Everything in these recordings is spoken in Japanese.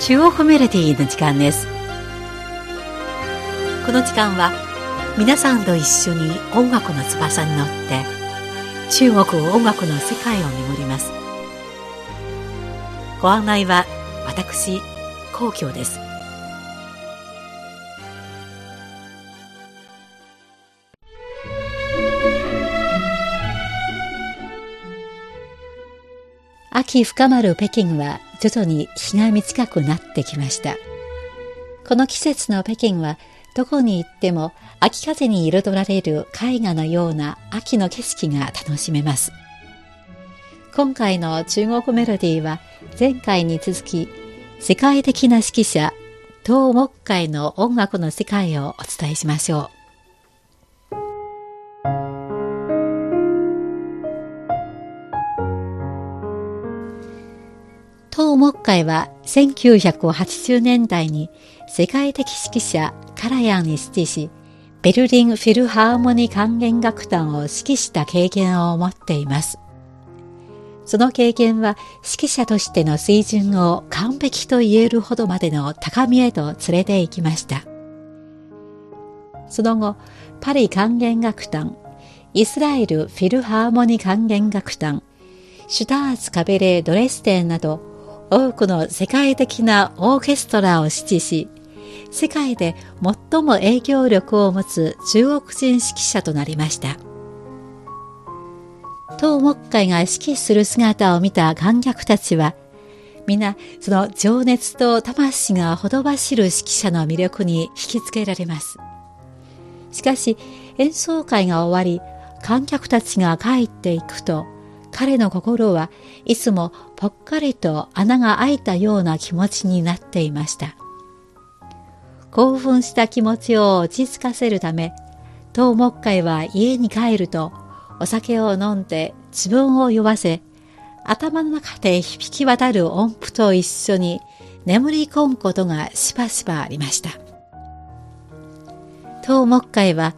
中央メロディの時間です。この時間は皆さんと一緒に音楽の翼に乗って中国音楽の世界を巡ります。ご案内は私皇居です。秋深まる北京は徐々に日が短くなってきました。この季節の北京はどこに行っても秋風に彩られる絵画のような秋の景色が楽しめます。今回の中国メロディーは前回に続き世界的な指揮者東木会の音楽の世界をお伝えしましょう。東木会は1980年代に世界的指揮者カラヤンに指揮し、ベルリンフィルハーモニー管弦楽団を指揮した経験を持っています。その経験は指揮者としての水準を完璧と言えるほどまでの高みへと連れて行きました。その後、パリ管弦楽団、イスラエルフィルハーモニー管弦楽団、シュターツカベレードレステンなど多くの世界的なオーケストラを指揮し、世界で最も影響力を持つ中国人指揮者となりました。東木会が指揮する姿を見た観客たちは、皆その情熱と魂がほとばしる指揮者の魅力に引きつけられます。しかし演奏会が終わり、観客たちが帰っていくと、彼の心はいつもぽっかりと穴が開いたような気持ちになっていました。興奮した気持ちを落ち着かせるため、東木会は家に帰るとお酒を飲んで自分を酔わせ、頭の中で響き渡る音符と一緒に眠り込むことがしばしばありました。東木会は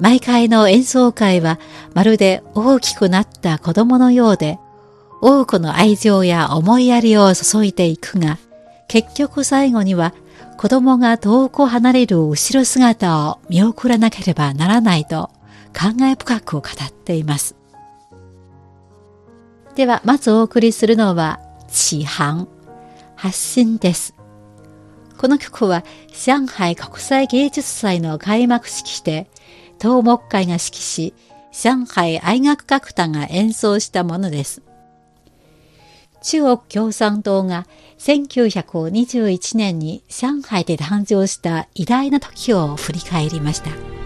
毎回の演奏会はまるで大きくなった子供のようで、多くの愛情や思いやりを注いでいくが、結局最後には子供が遠く離れる後ろ姿を見送らなければならないと考え深く語っています。では、まずお送りするのは、起航、発信です。この曲は上海国際芸術祭の開幕式で東木会が指揮し、上海愛楽楽団が演奏したものです。中国共産党が1921年に上海で誕生した偉大な時を振り返りました。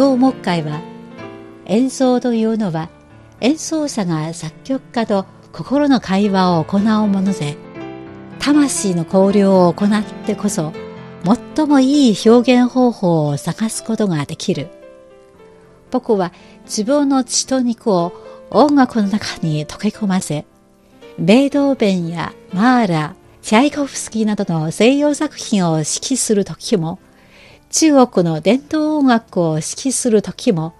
東木会は演奏というのは演奏者が作曲家と心の会話を行うもので魂の交流を行ってこそ最もいい表現方法を探すことができる。僕は自分の血と肉を音楽の中に溶け込ませベートーベンやマーラチャイコフスキーなどの西洋作品を指揮する時も中国の伝統音楽を指揮する時も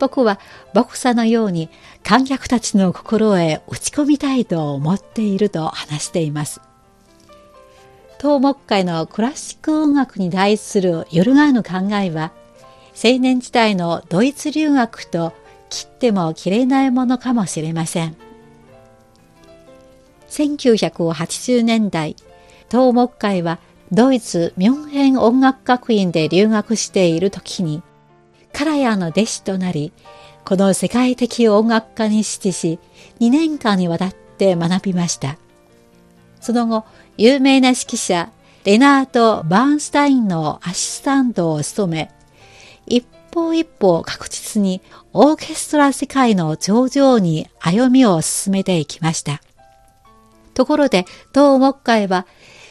僕はボクサのように観客たちの心へ打ち込みたいと思っていると話しています。東木会のクラシック音楽に対する揺るがぬ考えは、青年時代のドイツ留学と切っても切れないものかもしれません。1980年代、東木会はドイツミュンヘン音楽学院で留学している時に、カラヤの弟子となり、この世界的音楽家に指揮し、2年間にわたって学びました。その後、有名な指揮者、レナート・バーンスタインのアシスタントを務め、一歩一歩確実にオーケストラ世界の頂上に歩みを進めていきました。ところで、東木会は、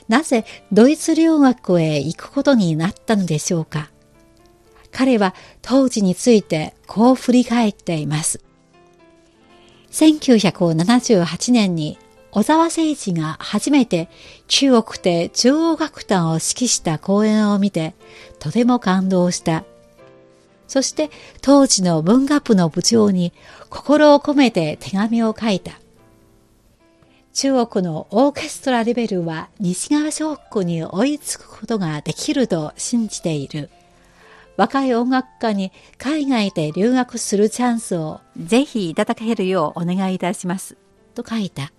なぜドイツ留学へ行くことになったのでしょうか？彼は当時についてこう振り返っています。1978年に小沢誠二が初めて中国で中央楽団を指揮した公演を見てとても感動した。そして当時の文学部の部長に心を込めて手紙を書いた。中国のオーケストラレベルは西側諸国に追いつくことができると信じている。若い音楽家に海外で留学するチャンスをぜひいただけるようお願いいたします。と書いた。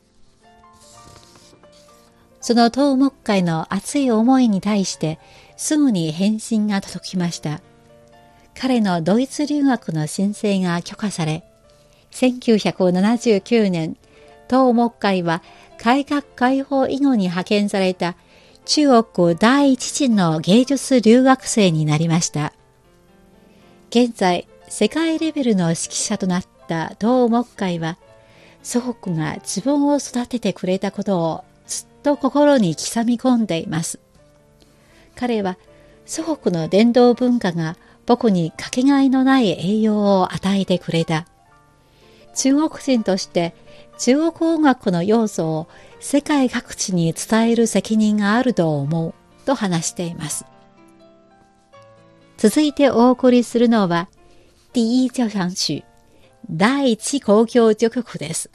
その東木会の熱い思いに対してすぐに返信が届きました。彼のドイツ留学の申請が許可され、1979年、東木会は改革開放以後に派遣された中国第一陣の芸術留学生になりました。現在、世界レベルの指揮者となった東木会は、祖国が自分を育ててくれたことをずっと心に刻み込んでいます。彼は祖国の伝統文化が僕にかけがえのない栄養を与えてくれた。中国人として中国音楽の要素を世界各地に伝える責任があると思うと話しています。続いてお送りするのは、第一交響曲、第一交響曲です。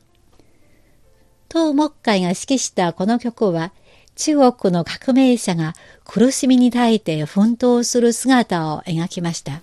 東木会が指揮したこの曲は、中国の革命者が苦しみに耐えて奮闘する姿を描きました。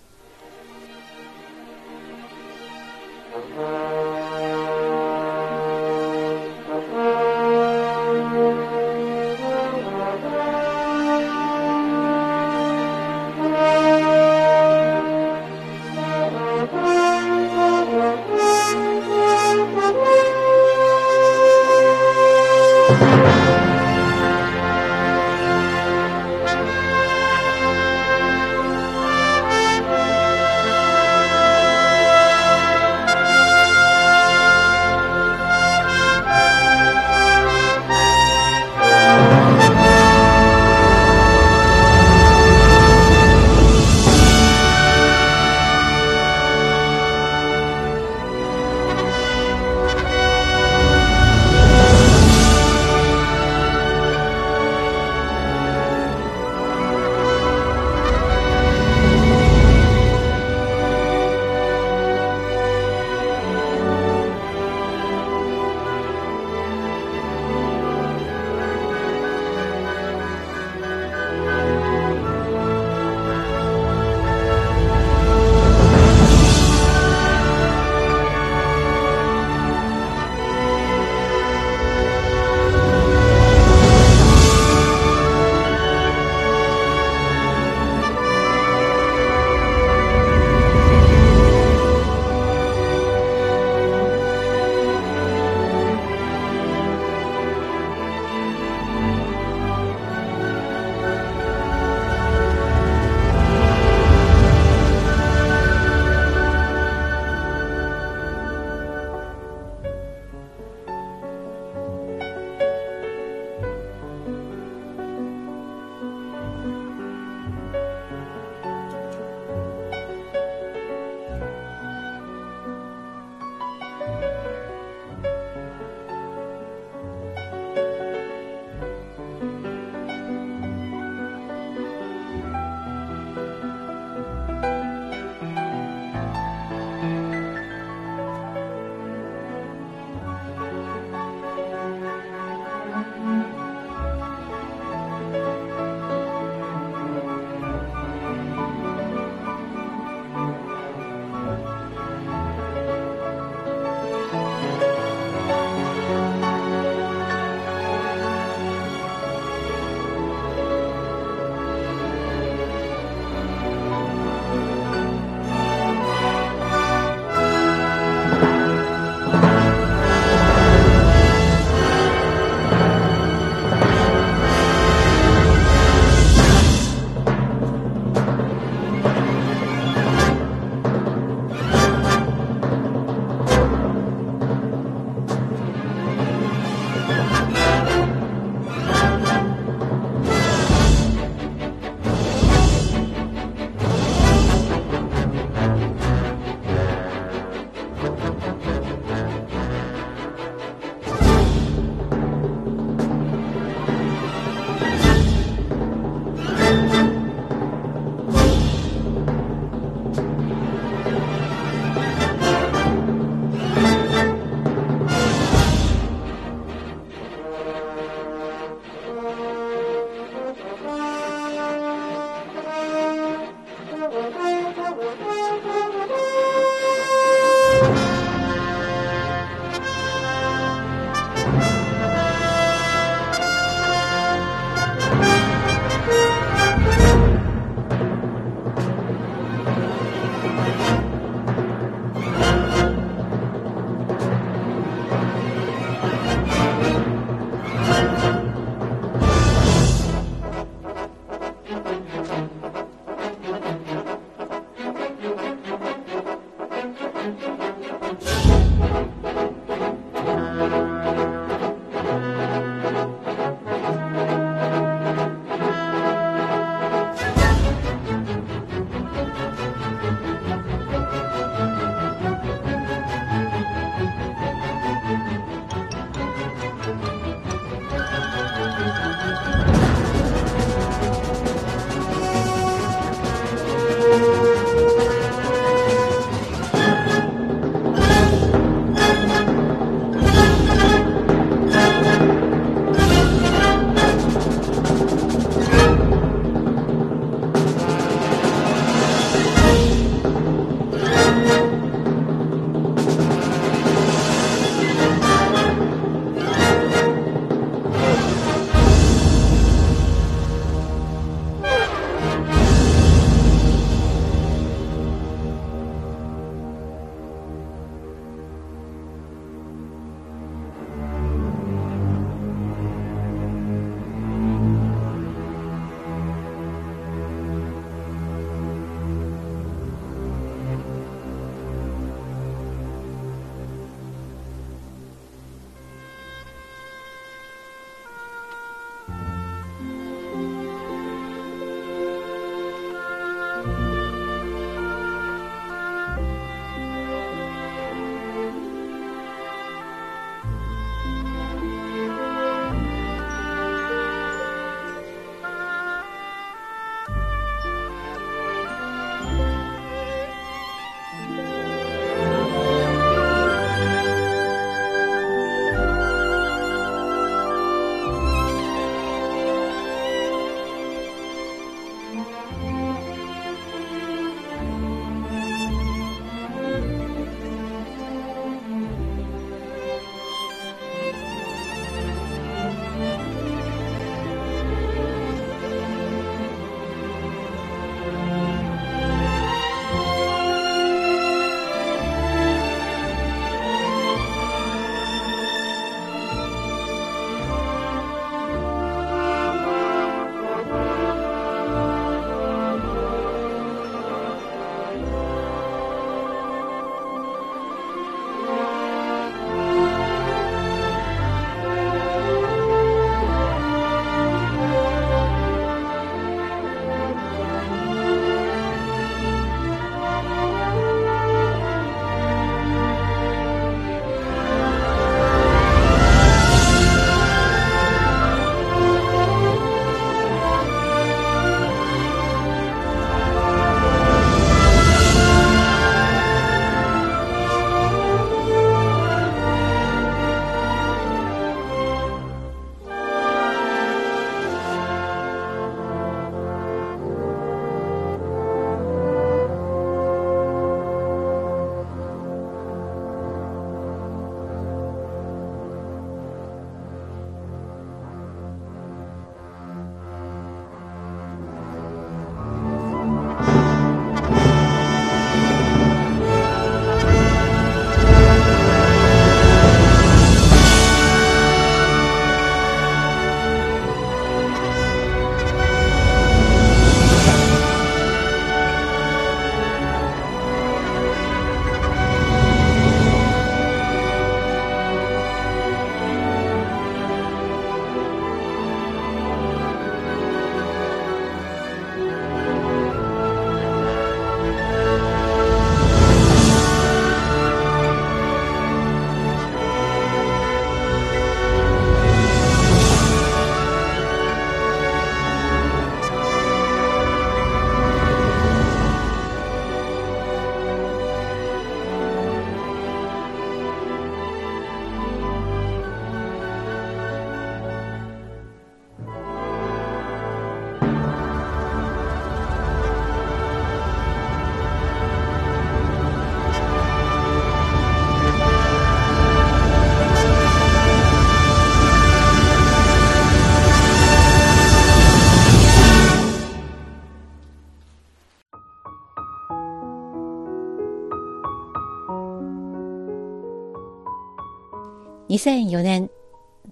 2004年、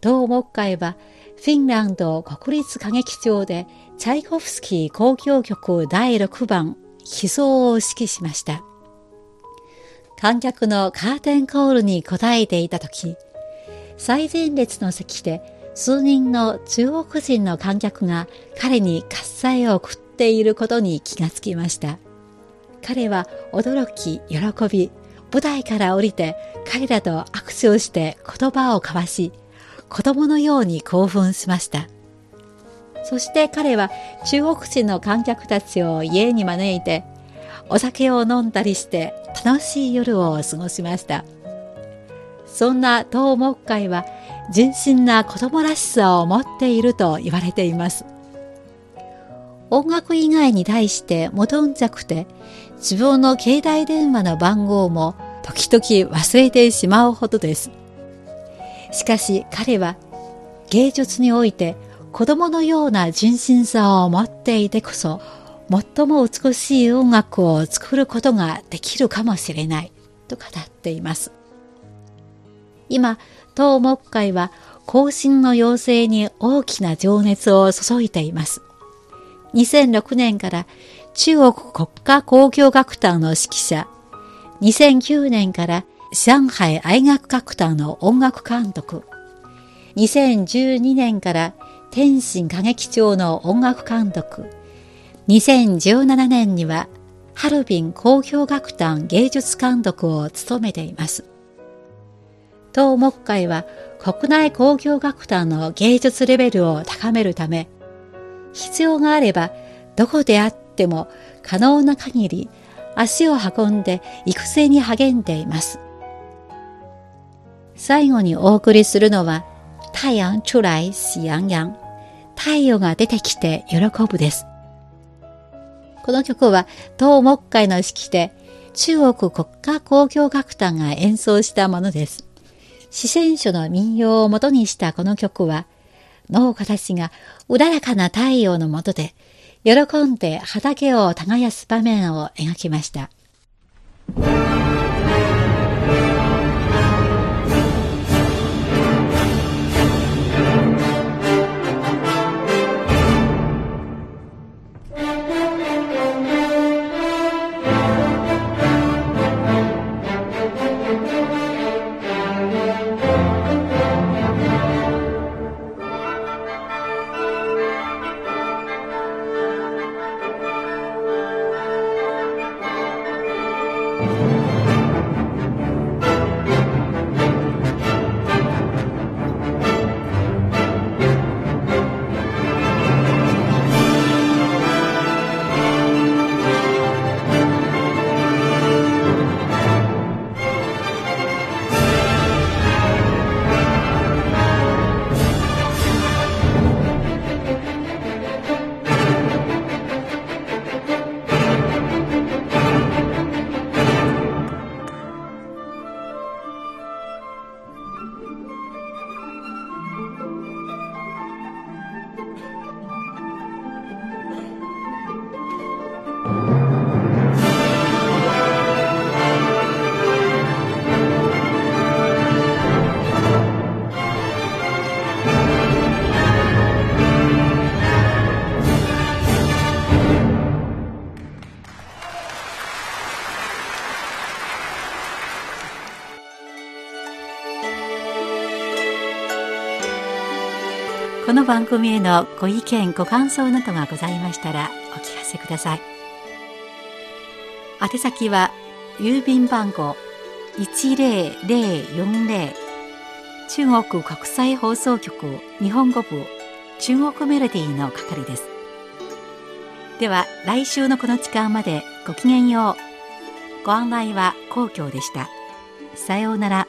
同木会はフィンランド国立歌劇場でチャイコフスキー交響曲第6番悲壮を指揮しました。観客のカーテンコールに応えていた時、最前列の席で数人の中国人の観客が彼に喝采を送っていることに気がつきました。彼は驚き、喜び、舞台から降りて彼らと握手をして言葉を交わし、子供のように興奮しました。そして彼は中国人の観客たちを家に招いて、お酒を飲んだりして楽しい夜を過ごしました。そんな東木会は純真な子供らしさを持っていると言われています。音楽以外に対して戻んじゃくて、自分の携帯電話の番号も時々忘れてしまうほどです。しかし彼は芸術において子供のような純真さを持っていてこそ最も美しい音楽を作ることができるかもしれないと語っています。今、東木会は更新の要請に大きな情熱を注いでいます。2006年から中国国家交響楽団の指揮者、2009年から上海愛楽楽団の音楽監督、2012年から天津歌劇場の音楽監督、2017年にはハルビン交響楽団芸術監督を務めています。当木会は国内交響楽団の芸術レベルを高めるため、必要があればどこであっても可能な限り足を運んで育成に励んでいます。最後にお送りするのは、太陽出来喜洋洋。太陽が出てきて喜ぶです。この曲は東木会の式で中国国家交響楽団が演奏したものです。四川書の民謡をもとにしたこの曲は、農家たちがうららかな太陽の下で、喜んで畑を耕す場面を描きました。この番組へのご意見ご感想などがございましたらお聞かせください。宛先は郵便番号10040中国国際放送局日本語部中国メロディーの係です。では来週のこの時間までごきげんよう。ご案内は皇居でした。さようなら。